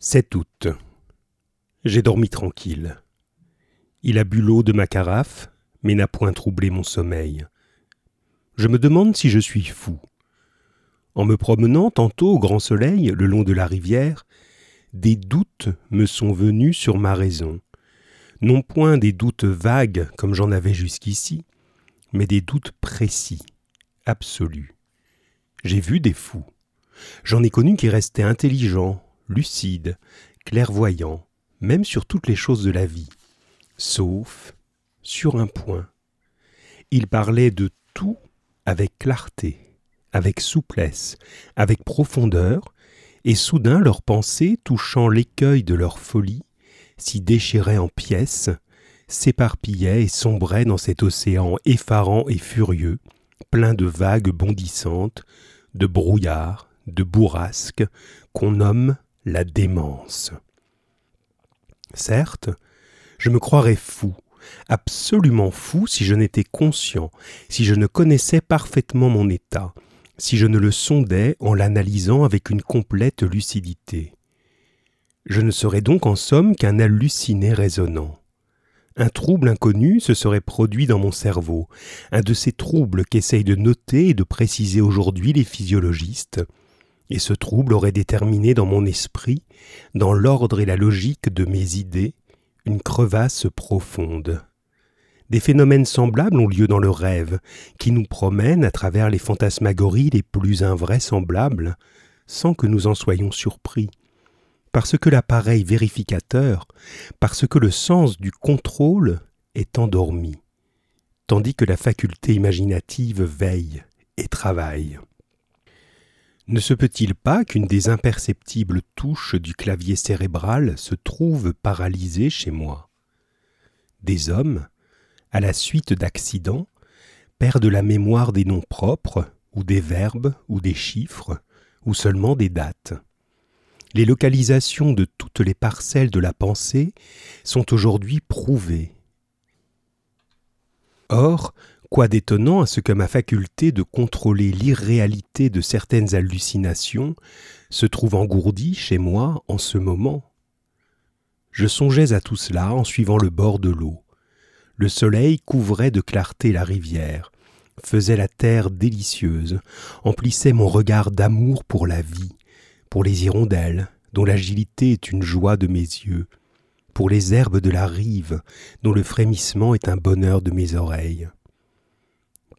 7 août. J'ai dormi tranquille. Il a bu l'eau de ma carafe, mais n'a point troublé mon sommeil. Je me demande si je suis fou. En me promenant tantôt au grand soleil le long de la rivière, des doutes me sont venus sur ma raison. Non point des doutes vagues comme j'en avais jusqu'ici, mais des doutes précis, absolus. J'ai vu des fous. J'en ai connu qui restaient intelligents, lucide, clairvoyant, même sur toutes les choses de la vie, sauf sur un point. Il parlait de tout avec clarté, avec souplesse, avec profondeur, et soudain leurs pensées, touchant l'écueil de leur folie, s'y déchiraient en pièces, s'éparpillaient et sombraient dans cet océan effarant et furieux, plein de vagues bondissantes, de brouillards, de bourrasques, qu'on nomme la démence. Certes, je me croirais fou, absolument fou si je n'étais conscient, si je ne connaissais parfaitement mon état, si je ne le sondais en l'analysant avec une complète lucidité. Je ne serais donc en somme qu'un halluciné raisonnant. Un trouble inconnu se serait produit dans mon cerveau, un de ces troubles qu'essayent de noter et de préciser aujourd'hui les physiologistes, et ce trouble aurait déterminé dans mon esprit, dans l'ordre et la logique de mes idées, une crevasse profonde. Des phénomènes semblables ont lieu dans le rêve, qui nous promènent à travers les fantasmagories les plus invraisemblables, sans que nous en soyons surpris, parce que l'appareil vérificateur, parce que le sens du contrôle est endormi, tandis que la faculté imaginative veille et travaille. Ne se peut-il pas qu'une des imperceptibles touches du clavier cérébral se trouve paralysée chez moi? Des hommes, à la suite d'accidents, perdent la mémoire des noms propres, ou des verbes, ou des chiffres, ou seulement des dates. Les localisations de toutes les parcelles de la pensée sont aujourd'hui prouvées. Or, Quoi d'étonnant à ce que ma faculté de contrôler l'irréalité de certaines hallucinations se trouve engourdie chez moi en ce moment. Je songeais à tout cela en suivant le bord de l'eau. Le soleil couvrait de clarté la rivière, faisait la terre délicieuse, emplissait mon regard d'amour pour la vie, pour les hirondelles, dont l'agilité est une joie de mes yeux, pour les herbes de la rive, dont le frémissement est un bonheur de mes oreilles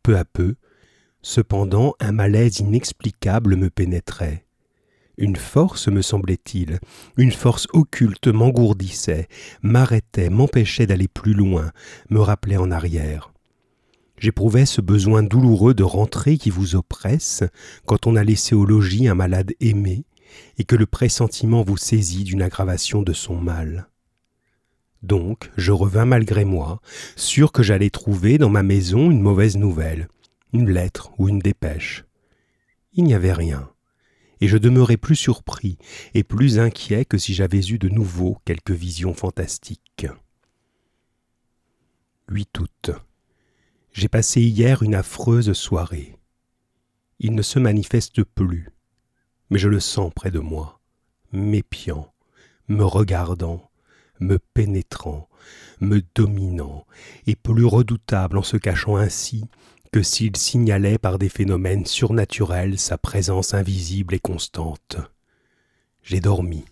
peu à peu, cependant un malaise inexplicable me pénétrait. Une force, me semblait-il, une force occulte m'engourdissait, m'arrêtait, m'empêchait d'aller plus loin, me rappelait en arrière. J'éprouvais ce besoin douloureux de rentrer qui vous oppresse quand on a laissé au logis un malade aimé et que le pressentiment vous saisit d'une aggravation de son mal. Donc je revins malgré moi, sûr que j'allais trouver dans ma maison une mauvaise nouvelle, une lettre ou une dépêche. Il n'y avait rien, et je demeurai plus surpris et plus inquiet que si j'avais eu de nouveau quelque vision fantastique. 8 août. J'ai passé hier une affreuse soirée. Il ne se manifeste plus, mais je le sens près de moi, m'épiant, me regardant, me pénétrant, me dominant, et plus redoutable en se cachant ainsi que s'il signalait par des phénomènes surnaturels sa présence invisible et constante. J'ai dormi,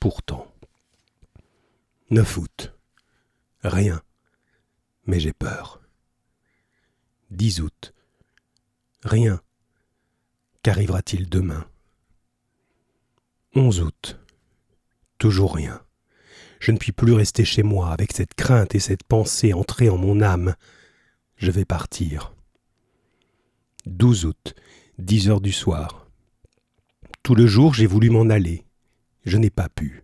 pourtant. 9 août. Rien. Mais j'ai peur. 10 août. Rien. Qu'arrivera-t-il demain? 11 août. Toujours rien. Je ne puis plus rester chez moi avec cette crainte et cette pensée entrée en mon âme. Je vais partir. 12 août, 10 heures du soir. Tout le jour j'ai voulu m'en aller. Je n'ai pas pu.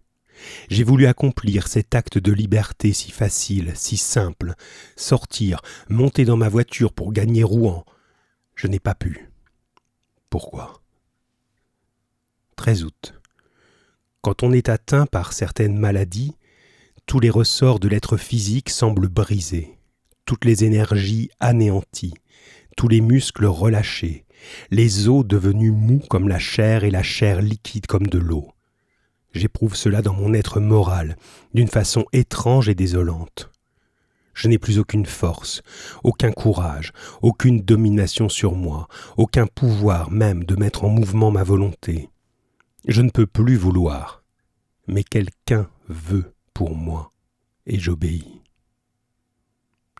J'ai voulu accomplir cet acte de liberté si facile, si simple, sortir, monter dans ma voiture pour gagner Rouen. Je n'ai pas pu. Pourquoi? 13 août. Quand on est atteint par certaines maladies, tous les ressorts de l'être physique semblent brisés, toutes les énergies anéanties, tous les muscles relâchés, les os devenus mous comme la chair et la chair liquide comme de l'eau. J'éprouve cela dans mon être moral, d'une façon étrange et désolante. Je n'ai plus aucune force, aucun courage, aucune domination sur moi, aucun pouvoir même de mettre en mouvement ma volonté. Je ne peux plus vouloir, mais quelqu'un veut pour moi, et j'obéis.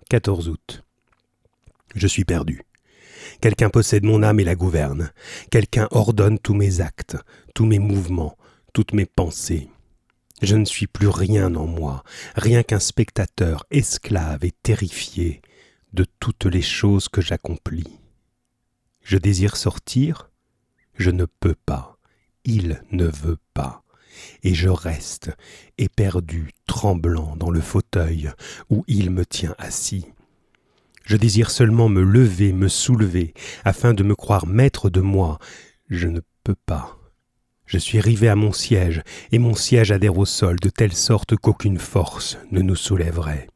14 août. Je suis perdu. Quelqu'un possède mon âme et la gouverne. Quelqu'un ordonne tous mes actes, tous mes mouvements, toutes mes pensées. Je ne suis plus rien en moi, rien qu'un spectateur esclave et terrifié de toutes les choses que j'accomplis. Je désire sortir, je ne peux pas, il ne veut pas, et je reste éperdu, tremblant dans le fauteuil où il me tient assis. Je désire seulement me lever, me soulever, afin de me croire maître de moi. Je ne peux pas. Je suis rivé à mon siège, et mon siège adhère au sol de telle sorte qu'aucune force ne nous soulèverait.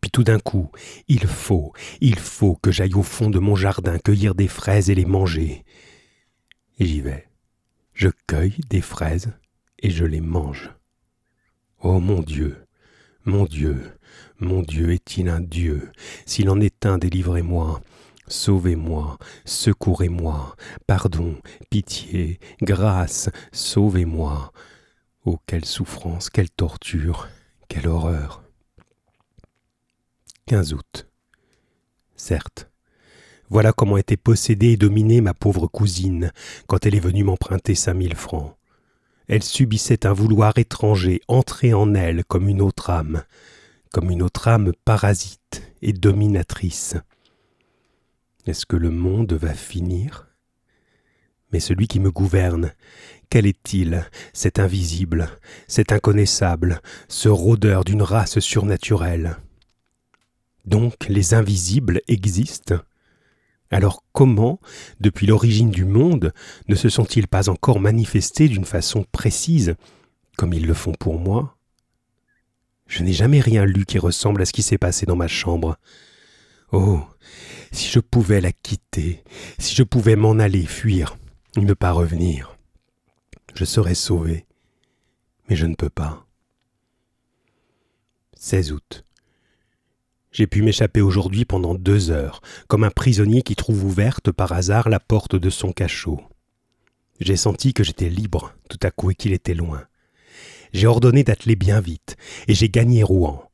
Puis tout d'un coup, il faut, il faut que j'aille au fond de mon jardin cueillir des fraises et les manger. Et j'y vais. Je cueille des fraises et je les mange. Oh mon Dieu, mon Dieu, mon Dieu, est-il un Dieu? S'il en est un, délivrez-moi. Sauvez-moi, secourez-moi, pardon, pitié, grâce, sauvez-moi. Oh, quelle souffrance, quelle torture, quelle horreur. 15 août. Certes, voilà comment était possédée et dominée ma pauvre cousine quand elle est venue m'emprunter cinq mille francs. Elle subissait un vouloir étranger entré en elle comme une autre âme, comme une autre âme parasite et dominatrice. Est-ce que le monde va finir? Mais celui qui me gouverne, quel est-il, cet invisible, cet inconnaissable, ce rôdeur d'une race surnaturelle? Donc les invisibles existent? Alors comment, depuis l'origine du monde, ne se sont-ils pas encore manifestés d'une façon précise, comme ils le font pour moi? Je n'ai jamais rien lu qui ressemble à ce qui s'est passé dans ma chambre. Oh, si je pouvais la quitter, si je pouvais m'en aller, fuir, ne pas revenir, je serais sauvé. Mais je ne peux pas. 16 août. J'ai pu m'échapper aujourd'hui pendant deux heures, comme un prisonnier qui trouve ouverte par hasard la porte de son cachot. J'ai senti que j'étais libre tout à coup et qu'il était loin. J'ai ordonné d'atteler bien vite, et j'ai gagné Rouen.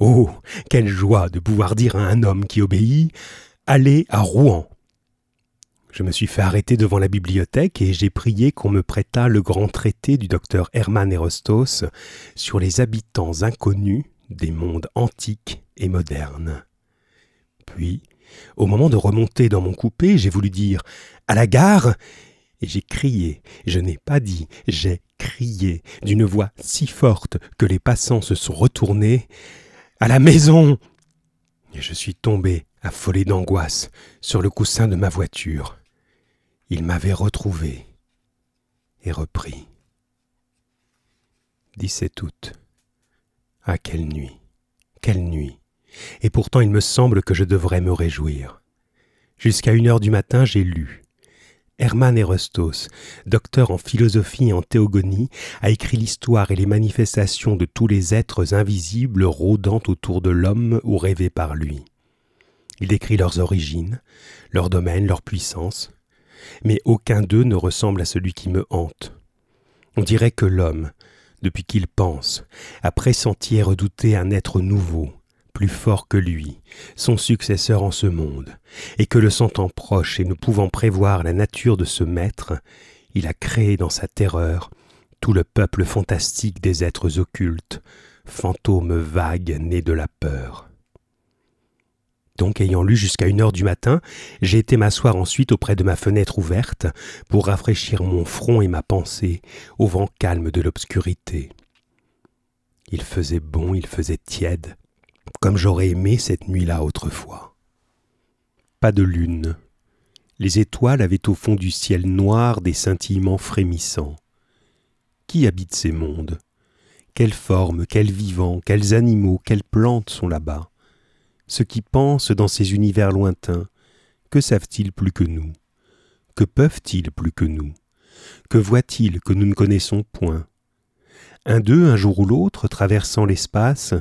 Oh. Quelle joie de pouvoir dire à un homme qui obéit. Allez à Rouen. Je me suis fait arrêter devant la bibliothèque et j'ai prié qu'on me prêtât le grand traité du docteur Hermann Erostos sur les habitants inconnus des mondes antiques et modernes. Puis, au moment de remonter dans mon coupé, j'ai voulu dire À la gare et j'ai crié, je n'ai pas dit, j'ai crié, d'une voix si forte que les passants se sont retournés à la maison Et je suis tombé, affolé d'angoisse, sur le coussin de ma voiture. Il m'avait retrouvé et repris. 17 août. Ah, quelle nuit Quelle nuit Et pourtant il me semble que je devrais me réjouir. Jusqu'à une heure du matin, j'ai lu, Hermann Erostos, docteur en philosophie et en théogonie, a écrit l'histoire et les manifestations de tous les êtres invisibles rôdant autour de l'homme ou rêvés par lui. Il décrit leurs origines, leur domaine, leur puissance, mais aucun d'eux ne ressemble à celui qui me hante. On dirait que l'homme, depuis qu'il pense, a pressenti et redouté un être nouveau, plus fort que lui, son successeur en ce monde, et que le sentant proche et ne pouvant prévoir la nature de ce maître, il a créé dans sa terreur tout le peuple fantastique des êtres occultes, fantômes vagues nés de la peur. Donc, ayant lu jusqu'à une heure du matin, j'ai été m'asseoir ensuite auprès de ma fenêtre ouverte pour rafraîchir mon front et ma pensée au vent calme de l'obscurité. Il faisait bon, il faisait tiède, comme j'aurais aimé cette nuit-là autrefois. Pas de lune. Les étoiles avaient au fond du ciel noir des scintillements frémissants. Qui habite ces mondes? Quelles formes, quels vivants, quels animaux, quelles plantes sont là-bas? Ceux qui pensent dans ces univers lointains, que savent-ils plus que nous? Que peuvent-ils plus que nous? Que voient-ils que nous ne connaissons point? Un d'eux, un jour ou l'autre, traversant l'espace,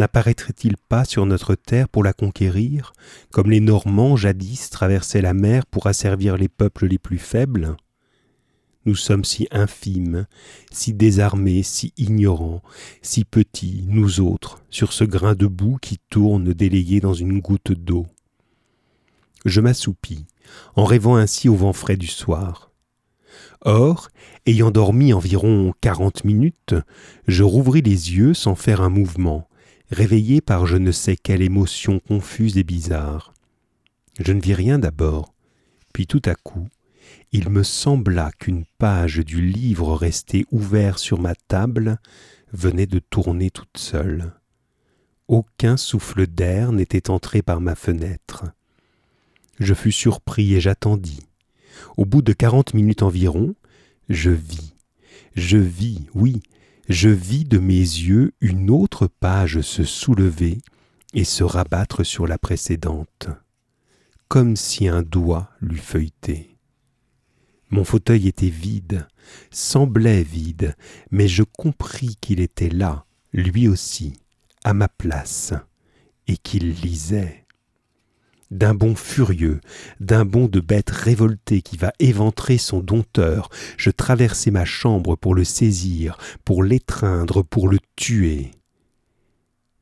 n'apparaîtrait-il pas sur notre terre pour la conquérir, comme les Normands jadis traversaient la mer pour asservir les peuples les plus faibles? Nous sommes si infimes, si désarmés, si ignorants, si petits, nous autres, sur ce grain de boue qui tourne délayé dans une goutte d'eau. Je m'assoupis, en rêvant ainsi au vent frais du soir. Or, ayant dormi environ quarante minutes, je rouvris les yeux sans faire un mouvement, réveillé par je ne sais quelle émotion confuse et bizarre. Je ne vis rien d'abord, puis tout à coup, il me sembla qu'une page du livre resté ouvert sur ma table venait de tourner toute seule. Aucun souffle d'air n'était entré par ma fenêtre. Je fus surpris et j'attendis. Au bout de quarante minutes environ, je vis, je vis, oui, je vis de mes yeux une autre page se soulever et se rabattre sur la précédente, comme si un doigt l'eût feuilleté. Mon fauteuil était vide, semblait vide, mais je compris qu'il était là, lui aussi, à ma place, et qu'il lisait d'un bond furieux, d'un bond de bête révoltée qui va éventrer son dompteur, je traversai ma chambre pour le saisir, pour l'étreindre, pour le tuer.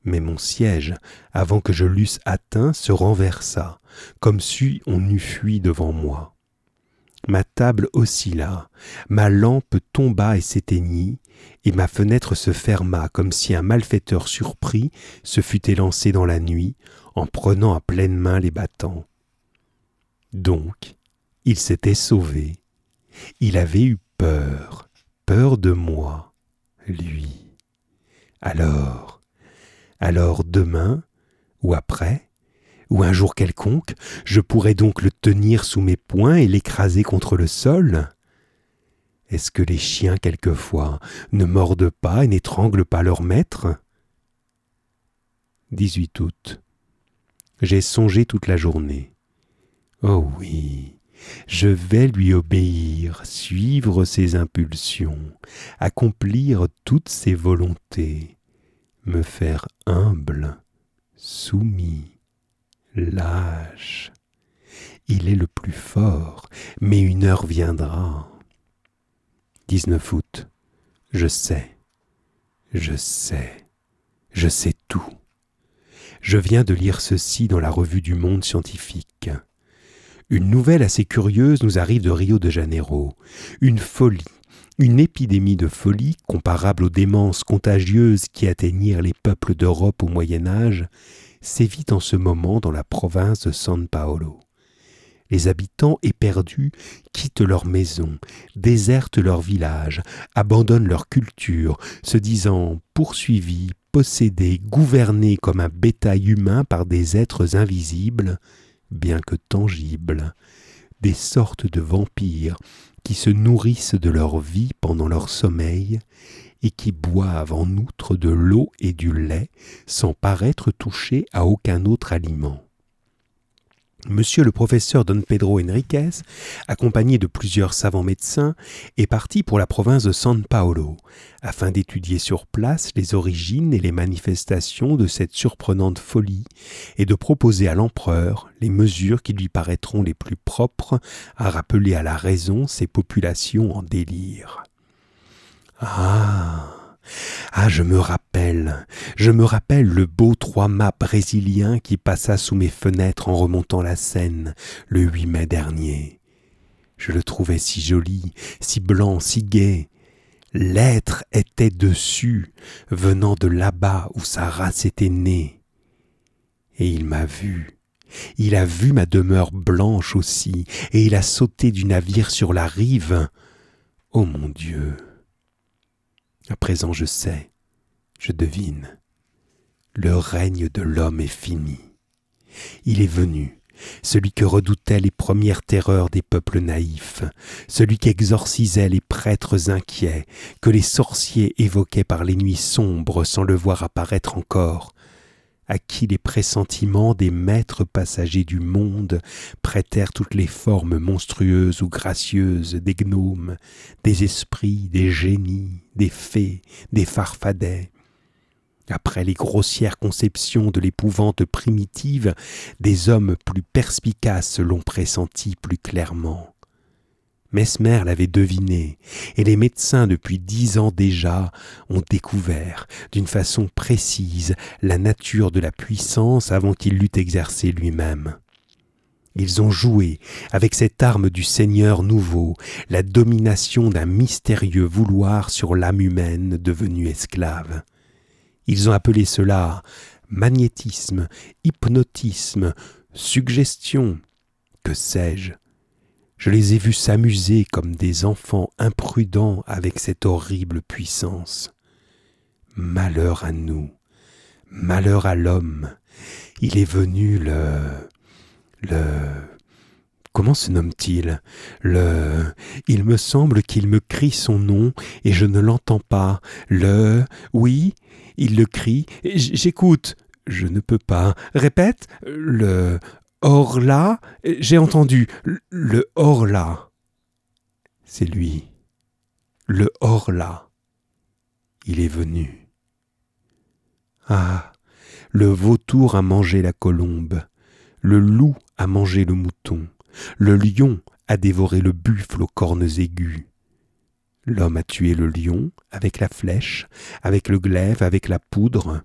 Mais mon siège, avant que je l'eusse atteint, se renversa, comme si on eût fui devant moi. Ma table oscilla, ma lampe tomba et s'éteignit, et ma fenêtre se ferma comme si un malfaiteur surpris se fût élancé dans la nuit, en prenant à pleine main les battants. Donc, il s'était sauvé. Il avait eu peur, peur de moi, lui. Alors, alors demain, ou après, ou un jour quelconque, je pourrais donc le tenir sous mes poings et l'écraser contre le sol? Est-ce que les chiens quelquefois ne mordent pas et n'étranglent pas leur maître? 18 août. J'ai songé toute la journée. Oh oui, je vais lui obéir, suivre ses impulsions, accomplir toutes ses volontés, me faire humble, soumis, lâche. Il est le plus fort, mais une heure viendra. 19 août. Je sais, je sais, je sais tout. Je viens de lire ceci dans la revue du Monde scientifique. Une nouvelle assez curieuse nous arrive de Rio de Janeiro. Une folie, une épidémie de folie comparable aux démences contagieuses qui atteignirent les peuples d'Europe au Moyen Âge, sévit en ce moment dans la province de San Paolo. Les habitants éperdus quittent leurs maisons, désertent leurs villages, abandonnent leur culture, se disant poursuivis, possédé, gouverné comme un bétail humain par des êtres invisibles, bien que tangibles, des sortes de vampires qui se nourrissent de leur vie pendant leur sommeil et qui boivent en outre de l'eau et du lait sans paraître touchés à aucun autre aliment. Monsieur le professeur Don Pedro Enriquez, accompagné de plusieurs savants médecins, est parti pour la province de San Paolo, afin d'étudier sur place les origines et les manifestations de cette surprenante folie, et de proposer à l'empereur les mesures qui lui paraîtront les plus propres à rappeler à la raison ces populations en délire. Ah ah, je me rappelle, je me rappelle le beau trois-mâts brésilien qui passa sous mes fenêtres en remontant la Seine le 8 mai dernier. Je le trouvais si joli, si blanc, si gai. L'être était dessus, venant de là-bas où sa race était née. Et il m'a vu. Il a vu ma demeure blanche aussi, et il a sauté du navire sur la rive. Oh mon Dieu. À présent je sais, je devine. Le règne de l'homme est fini. Il est venu, celui que redoutaient les premières terreurs des peuples naïfs, celui qu'exorcisaient les prêtres inquiets, que les sorciers évoquaient par les nuits sombres sans le voir apparaître encore. À qui les pressentiments des maîtres passagers du monde prêtèrent toutes les formes monstrueuses ou gracieuses des gnomes, des esprits, des génies, des fées, des farfadets. Après les grossières conceptions de l'épouvante primitive, des hommes plus perspicaces l'ont pressenti plus clairement. Mesmer l'avait deviné, et les médecins depuis dix ans déjà ont découvert d'une façon précise la nature de la puissance avant qu'il l'eût exercée lui-même. Ils ont joué avec cette arme du Seigneur nouveau, la domination d'un mystérieux vouloir sur l'âme humaine devenue esclave. Ils ont appelé cela magnétisme, hypnotisme, suggestion, que sais-je? Je les ai vus s'amuser comme des enfants imprudents avec cette horrible puissance. Malheur à nous, malheur à l'homme. Il est venu le... le... Comment se nomme-t-il? Le... Il me semble qu'il me crie son nom et je ne l'entends pas. Le... Oui, il le crie. J'écoute. Je ne peux pas. Répète. Le... Or là, j'ai entendu le or là. C'est lui. Le or là. Il est venu. Ah, le vautour a mangé la colombe, le loup a mangé le mouton, le lion a dévoré le buffle aux cornes aiguës. L'homme a tué le lion avec la flèche, avec le glaive, avec la poudre.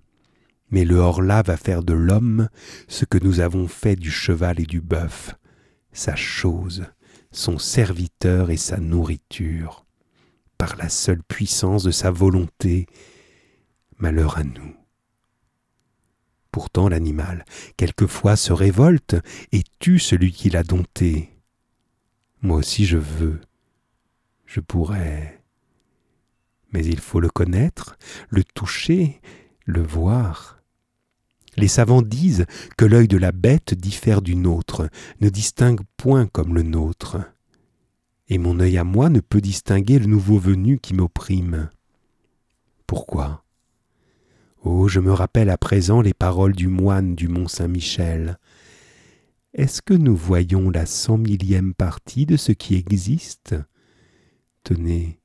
Mais le Horla va faire de l'homme ce que nous avons fait du cheval et du bœuf, sa chose, son serviteur et sa nourriture, par la seule puissance de sa volonté. Malheur à nous. Pourtant l'animal, quelquefois, se révolte et tue celui qui l'a dompté. Moi aussi je veux, je pourrais. Mais il faut le connaître, le toucher, le voir. Les savants disent que l'œil de la bête diffère du nôtre, ne distingue point comme le nôtre. Et mon œil à moi ne peut distinguer le nouveau venu qui m'opprime. Pourquoi? Oh, je me rappelle à présent les paroles du moine du mont Saint-Michel. Est-ce que nous voyons la cent millième partie de ce qui existe? Tenez,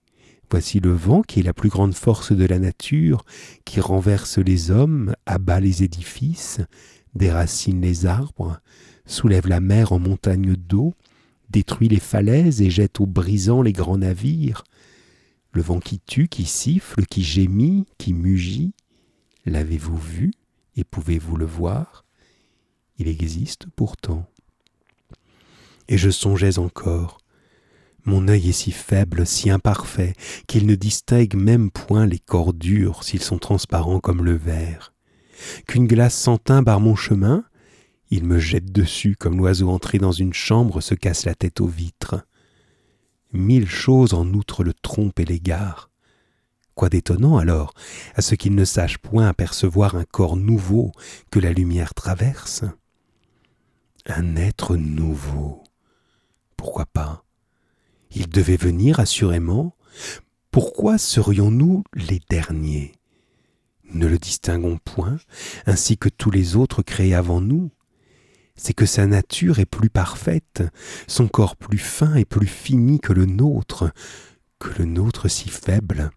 Voici le vent qui est la plus grande force de la nature, qui renverse les hommes, abat les édifices, déracine les arbres, soulève la mer en montagne d'eau, détruit les falaises et jette au brisant les grands navires. Le vent qui tue, qui siffle, qui gémit, qui mugit, l'avez-vous vu et pouvez-vous le voir? Il existe pourtant. Et je songeais encore, mon œil est si faible, si imparfait, qu'il ne distingue même point les corps durs s'ils sont transparents comme le verre. Qu'une glace sans barre mon chemin, il me jette dessus comme l'oiseau entré dans une chambre se casse la tête aux vitres. Mille choses en outre le trompent et l'égare. Quoi d'étonnant alors à ce qu'il ne sache point apercevoir un corps nouveau que la lumière traverse? Un être nouveau. Pourquoi pas? Il devait venir assurément. Pourquoi serions-nous les derniers? Ne le distinguons point, ainsi que tous les autres créés avant nous. C'est que sa nature est plus parfaite, son corps plus fin et plus fini que le nôtre, que le nôtre si faible,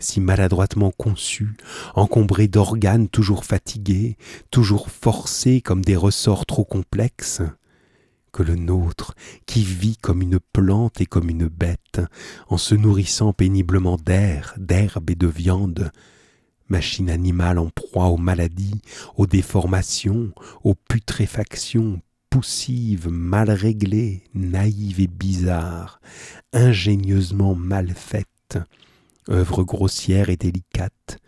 si maladroitement conçu, encombré d'organes toujours fatigués, toujours forcés comme des ressorts trop complexes que le nôtre, qui vit comme une plante et comme une bête, en se nourrissant péniblement d'air, d'herbe et de viande, machine animale en proie aux maladies, aux déformations, aux putréfactions, poussive, mal réglée, naïve et bizarre, ingénieusement mal faite, œuvre grossière et délicate,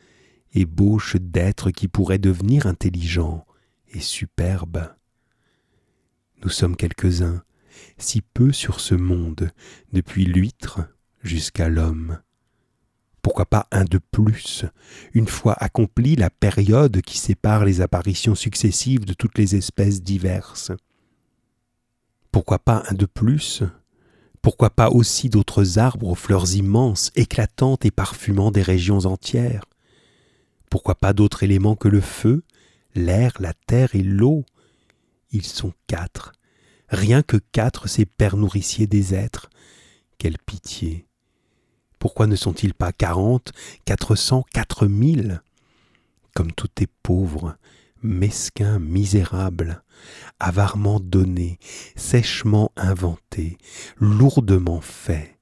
ébauche d'êtres qui pourraient devenir intelligents et superbes. Nous sommes quelques-uns, si peu sur ce monde, depuis l'huître jusqu'à l'homme. Pourquoi pas un de plus, une fois accomplie la période qui sépare les apparitions successives de toutes les espèces diverses? Pourquoi pas un de plus Pourquoi pas aussi d'autres arbres aux fleurs immenses, éclatantes et parfumant des régions entières? Pourquoi pas d'autres éléments que le feu, l'air, la terre et l'eau? Ils sont quatre, rien que quatre, ces pères nourriciers des êtres. Quelle pitié. Pourquoi ne sont-ils pas quarante, quatre cents, quatre mille? Comme tout est pauvre, mesquin, misérable, avarement donné, sèchement inventé, lourdement fait.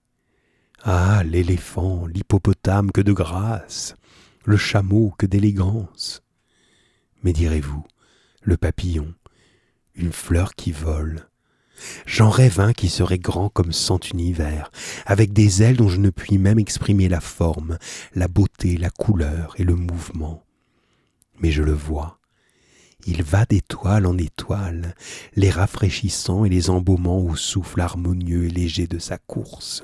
Ah, l'éléphant, l'hippopotame, que de grâce, le chameau, que d'élégance. Mais direz-vous, le papillon, une fleur qui vole. J'en rêve un qui serait grand comme cent univers, avec des ailes dont je ne puis même exprimer la forme, la beauté, la couleur et le mouvement. Mais je le vois, il va d'étoile en étoile, les rafraîchissant et les embaumant au souffle harmonieux et léger de sa course.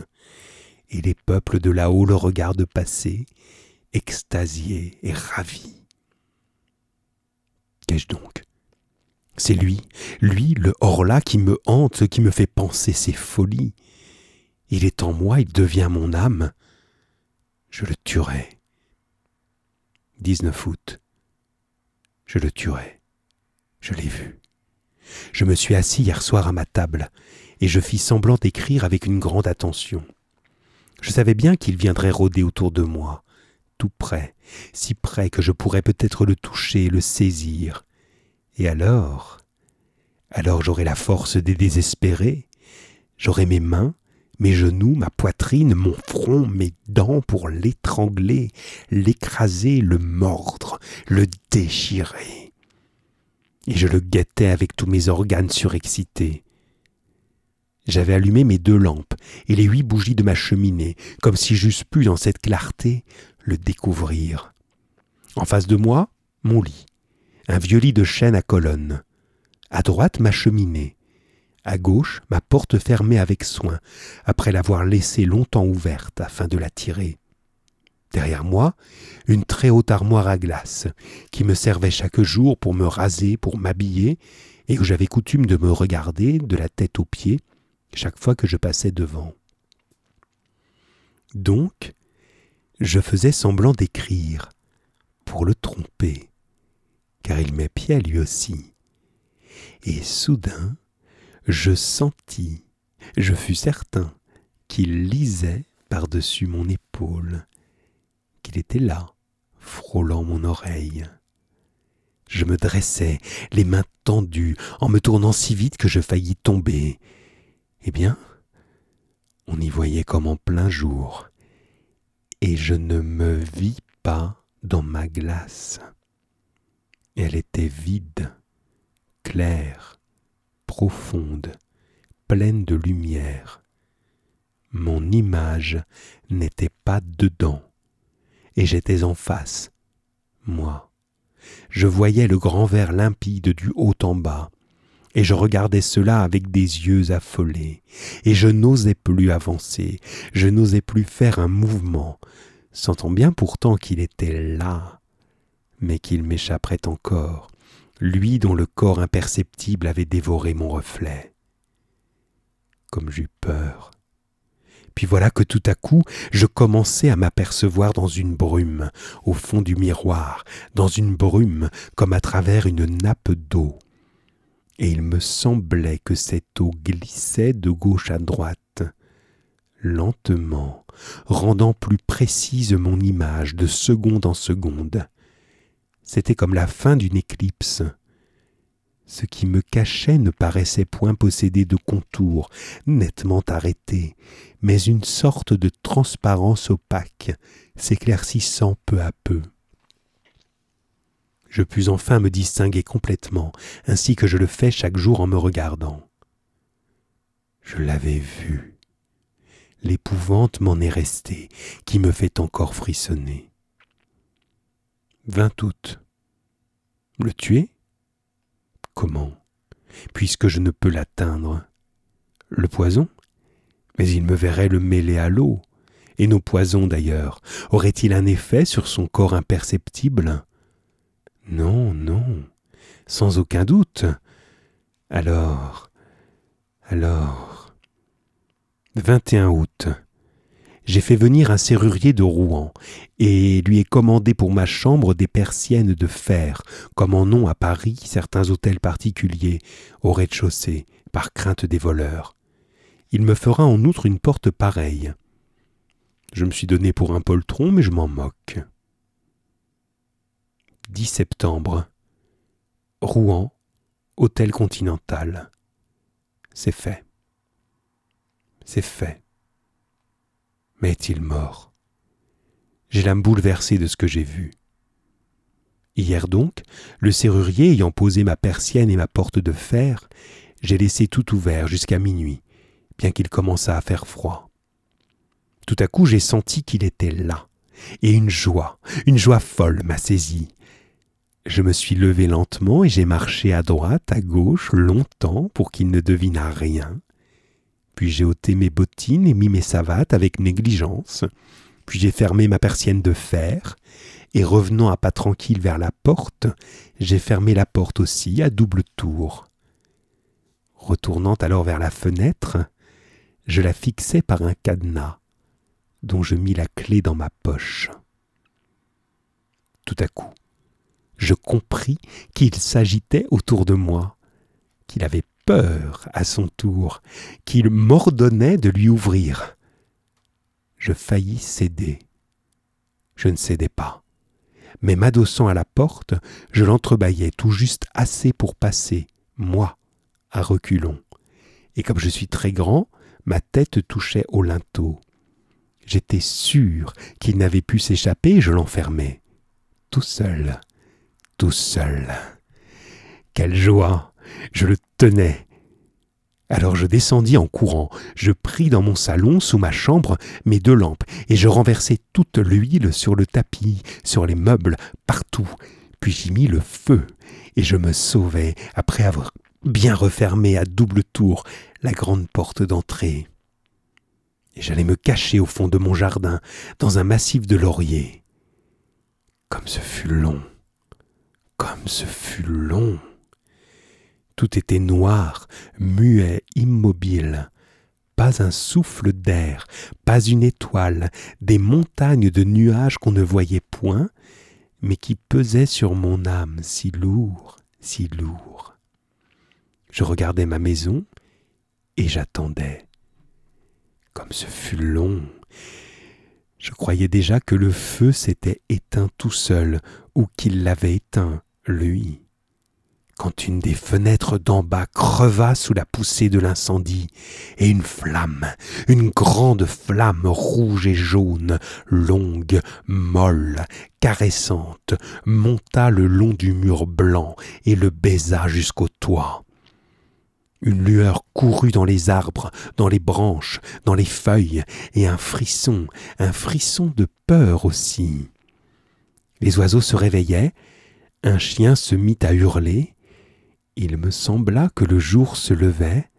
Et les peuples de là-haut le regardent passer, extasiés et ravis. Qu'ai-je donc? C'est lui, lui, le hors-là, qui me hante, qui me fait penser ses folies. Il est en moi, il devient mon âme. Je le tuerai. 19 août. Je le tuerai. Je l'ai vu. Je me suis assis hier soir à ma table, et je fis semblant d'écrire avec une grande attention. Je savais bien qu'il viendrait rôder autour de moi, tout près, si près que je pourrais peut-être le toucher, le saisir. Et alors? Alors j'aurai la force des désespérés, j'aurai mes mains, mes genoux, ma poitrine, mon front, mes dents pour l'étrangler, l'écraser, le mordre, le déchirer et je le guettais avec tous mes organes surexcités. J'avais allumé mes deux lampes et les huit bougies de ma cheminée, comme si j'eusse pu, dans cette clarté, le découvrir. En face de moi, mon lit, un vieux lit de chêne à colonnes. À droite, ma cheminée. À gauche, ma porte fermée avec soin, après l'avoir laissée longtemps ouverte afin de la tirer. Derrière moi, une très haute armoire à glace, qui me servait chaque jour pour me raser, pour m'habiller, et où j'avais coutume de me regarder de la tête aux pieds chaque fois que je passais devant. Donc, je faisais semblant d'écrire, pour le tromper, car il m'épiait lui aussi. Et soudain, je sentis, je fus certain, qu'il lisait par-dessus mon épaule qu'il était là, frôlant mon oreille. Je me dressai, les mains tendues, en me tournant si vite que je faillis tomber. Eh bien, on y voyait comme en plein jour, et je ne me vis pas dans ma glace. Elle était vide, claire, profonde, pleine de lumière. Mon image n'était pas dedans. Et j'étais en face, moi. Je voyais le grand verre limpide du haut en bas, et je regardais cela avec des yeux affolés, et je n'osais plus avancer, je n'osais plus faire un mouvement, sentant bien pourtant qu'il était là, mais qu'il m'échapperait encore, lui dont le corps imperceptible avait dévoré mon reflet. Comme j'eus peur, puis voilà que tout à coup, je commençais à m'apercevoir dans une brume, au fond du miroir, dans une brume comme à travers une nappe d'eau. Et il me semblait que cette eau glissait de gauche à droite, lentement, rendant plus précise mon image de seconde en seconde. C'était comme la fin d'une éclipse. Ce qui me cachait ne paraissait point posséder de contours nettement arrêtés, mais une sorte de transparence opaque, s'éclaircissant peu à peu. Je pus enfin me distinguer complètement, ainsi que je le fais chaque jour en me regardant. Je l'avais vu. L'épouvante m'en est restée, qui me fait encore frissonner. 20 août. Le tuer? Comment? Puisque je ne peux l'atteindre. Le poison? Mais il me verrait le mêler à l'eau. Et nos poisons, d'ailleurs, auraient-ils un effet sur son corps imperceptible? Non, non, sans aucun doute. Alors, alors. 21 août. J'ai fait venir un serrurier de Rouen, et lui ai commandé pour ma chambre des persiennes de fer, comme en ont à Paris certains hôtels particuliers, au rez-de-chaussée, par crainte des voleurs. Il me fera en outre une porte pareille. Je me suis donné pour un poltron, mais je m'en moque. 10 septembre. Rouen, Hôtel Continental. C'est fait. C'est fait. Mais est-il mort? J'ai l'âme bouleversée de ce que j'ai vu. Hier donc, le serrurier ayant posé ma persienne et ma porte de fer, j'ai laissé tout ouvert jusqu'à minuit, bien qu'il commençât à faire froid. Tout à coup j'ai senti qu'il était là, et une joie, une joie folle m'a saisi. Je me suis levé lentement et j'ai marché à droite, à gauche, longtemps pour qu'il ne devinât rien. Puis j'ai ôté mes bottines et mis mes savates avec négligence. Puis j'ai fermé ma persienne de fer, et revenant à pas tranquille vers la porte, j'ai fermé la porte aussi à double tour. Retournant alors vers la fenêtre, je la fixai par un cadenas, dont je mis la clé dans ma poche. Tout à coup, je compris qu'il s'agitait autour de moi, qu'il avait peur à son tour, qu'il m'ordonnait de lui ouvrir. Je faillis céder. Je ne cédais pas, mais m'adossant à la porte, je l'entrebâillais tout juste assez pour passer, moi, à reculons. Et comme je suis très grand, ma tête touchait au linteau. J'étais sûr qu'il n'avait pu s'échapper je l'enfermais. Tout seul, tout seul. Quelle joie Je le tenais. Alors je descendis en courant, je pris dans mon salon, sous ma chambre, mes deux lampes, et je renversai toute l'huile sur le tapis, sur les meubles, partout. Puis j'y mis le feu, et je me sauvai après avoir bien refermé à double tour la grande porte d'entrée. Et j'allais me cacher au fond de mon jardin, dans un massif de lauriers. Comme ce fut long, comme ce fut long. Tout était noir, muet, immobile. Pas un souffle d'air, pas une étoile, des montagnes de nuages qu'on ne voyait point, mais qui pesaient sur mon âme si lourd, si lourd. Je regardais ma maison et j'attendais. Comme ce fut long. Je croyais déjà que le feu s'était éteint tout seul, ou qu'il l'avait éteint, lui. Quand une des fenêtres d'en bas creva sous la poussée de l'incendie, et une flamme, une grande flamme rouge et jaune, longue, molle, caressante, monta le long du mur blanc et le baisa jusqu'au toit. Une lueur courut dans les arbres, dans les branches, dans les feuilles, et un frisson, un frisson de peur aussi. Les oiseaux se réveillaient, un chien se mit à hurler, il me sembla que le jour se levait,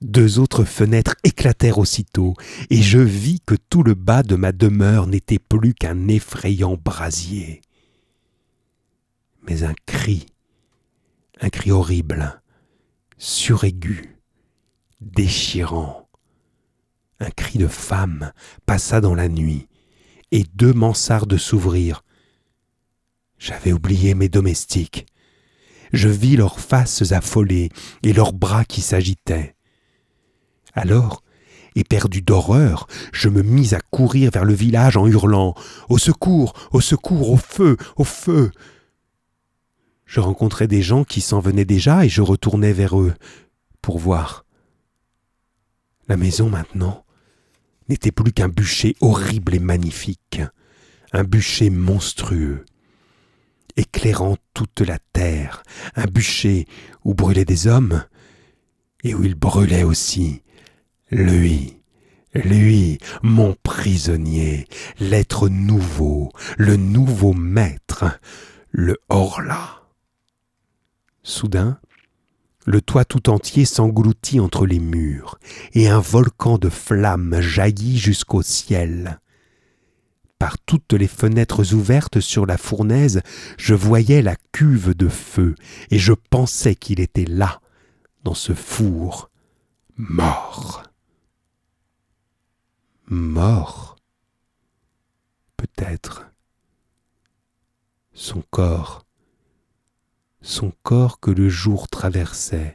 deux autres fenêtres éclatèrent aussitôt, et je vis que tout le bas de ma demeure n'était plus qu'un effrayant brasier. Mais un cri, un cri horrible, suraigu, déchirant. Un cri de femme passa dans la nuit, et deux mansardes s'ouvrirent. J'avais oublié mes domestiques. Je vis leurs faces affolées et leurs bras qui s'agitaient. Alors, éperdu d'horreur, je me mis à courir vers le village en hurlant Au secours, au secours, au feu, au feu. Je rencontrais des gens qui s'en venaient déjà et je retournais vers eux pour voir. La maison maintenant n'était plus qu'un bûcher horrible et magnifique, un bûcher monstrueux, éclairant toute la terre, un bûcher où brûlaient des hommes et où il brûlait aussi lui. Lui, mon prisonnier, l'être nouveau, le nouveau maître, le Horla. Soudain, le toit tout entier s'engloutit entre les murs, et un volcan de flammes jaillit jusqu'au ciel. Par toutes les fenêtres ouvertes sur la fournaise, je voyais la cuve de feu, et je pensais qu'il était là, dans ce four, mort. mort. Peut-être. Son corps, son corps que le jour traversait,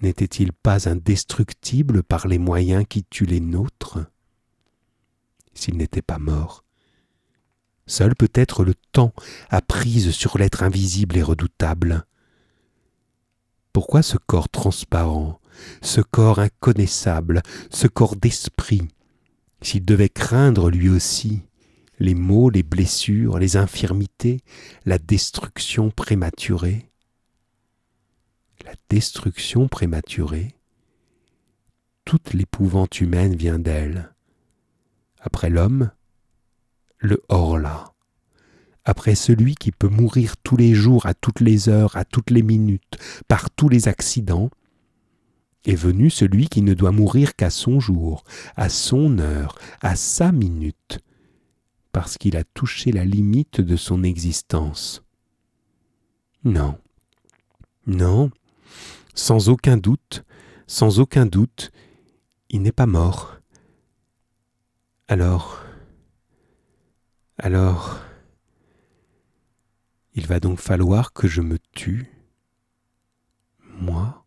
n'était-il pas indestructible par les moyens qui tuent les nôtres? S'il n'était pas mort, seul peut-être le temps a prise sur l'être invisible et redoutable. Pourquoi ce corps transparent, ce corps inconnaissable, ce corps d'esprit, s'il devait craindre lui aussi les maux, les blessures, les infirmités, la destruction prématurée? La destruction prématurée, toute l'épouvante humaine vient d'elle. Après l'homme, le hors-là. Après celui qui peut mourir tous les jours, à toutes les heures, à toutes les minutes, par tous les accidents, est venu celui qui ne doit mourir qu'à son jour, à son heure, à sa minute, parce qu'il a touché la limite de son existence. Non, non, sans aucun doute, sans aucun doute, il n'est pas mort. Alors, alors, il va donc falloir que je me tue, moi